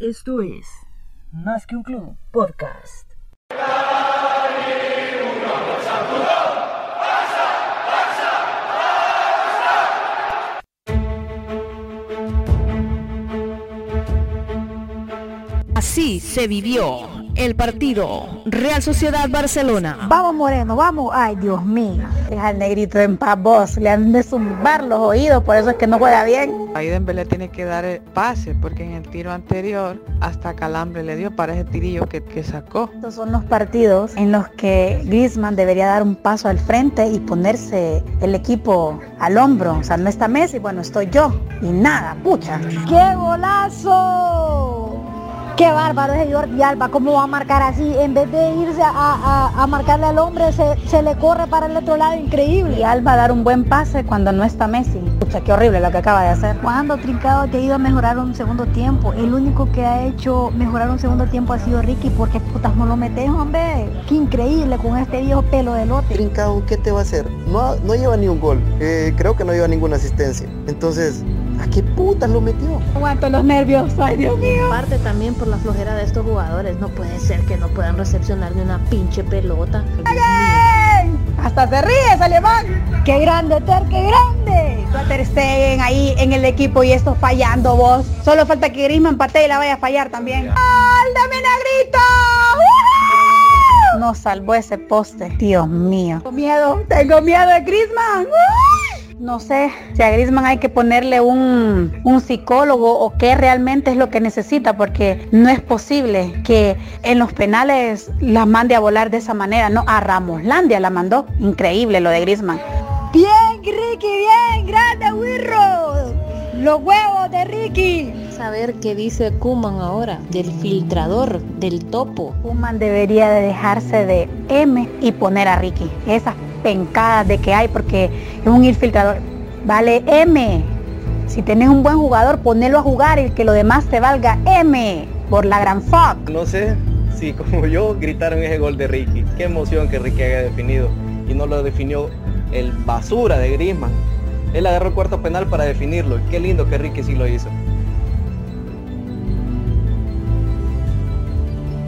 Esto es Más que un club podcast. Así se vivió el partido Real Sociedad Barcelona. Vamos Moreno, vamos. Ay, Dios mío. Deja al negrito en paz vos. Le han de zumbar los oídos, por eso es que no juega bien. Ahí Dembélé tiene que dar el pase, porque en el tiro anterior hasta calambre le dio para ese tirillo que, que sacó. Estos son los partidos en los que Griezmann debería dar un paso al frente y ponerse el equipo al hombro. O sea, no está Messi, bueno, estoy yo. Y nada, pucha. ¡Qué golazo! Qué bárbaro ese Jordi Alba, cómo va a marcar así, en vez de irse a, a- a marcarle al hombre, se, se le corre para el otro lado, increíble. Y Alba dar un buen pase cuando no está Messi. Pucha, qué horrible lo que acaba de hacer. Cuando Trincado te ha ido a mejorar un segundo tiempo, el único que ha hecho mejorar un segundo tiempo ha sido Ricky, porque putas no lo metes, hombre. Qué increíble con este viejo pelo de lote. Trincao, ¿qué te va a hacer? No, no lleva ni un gol. Eh, creo que no lleva ninguna asistencia. Entonces, ¿a qué putas lo metió? Aguanto los nervios, ay Dios mío. Parte también por la flojera de estos jugadores. No puede ser que no puedan recepcionar ni una pinche pelota. Hasta se ríe alemán. ¡Qué grande, Ter, qué grande! Ter Stegen ahí en el equipo y esto fallando vos. Solo falta que Griezmann patee y la vaya a fallar también. ¡Al dame negrito! ¡Woohoo! No salvó ese poste. Dios mío. Tengo miedo, tengo miedo de Griezmann. ¡Uy! No sé si a Griezmann hay que ponerle un, un psicólogo o qué realmente es lo que necesita, porque no es posible que en los penales la mande a volar de esa manera. No, a Ramoslandia la mandó. Increíble lo de Griezmann. Bien, Ricky, bien, grande, Wirro. Los huevos de Ricky. Saber qué dice Kuman ahora, del filtrador, del topo. Kuman debería de dejarse de M y poner a Ricky. Esas pencadas de que hay porque es un infiltrador. Vale M. Si tenés un buen jugador, ponelo a jugar y que lo demás te valga M. Por la gran fuck. No sé si como yo gritaron ese gol de Ricky. Qué emoción que Ricky haya definido. Y no lo definió el basura de Griezmann. Él agarró el cuarto penal para definirlo. Qué lindo que Ricky sí lo hizo.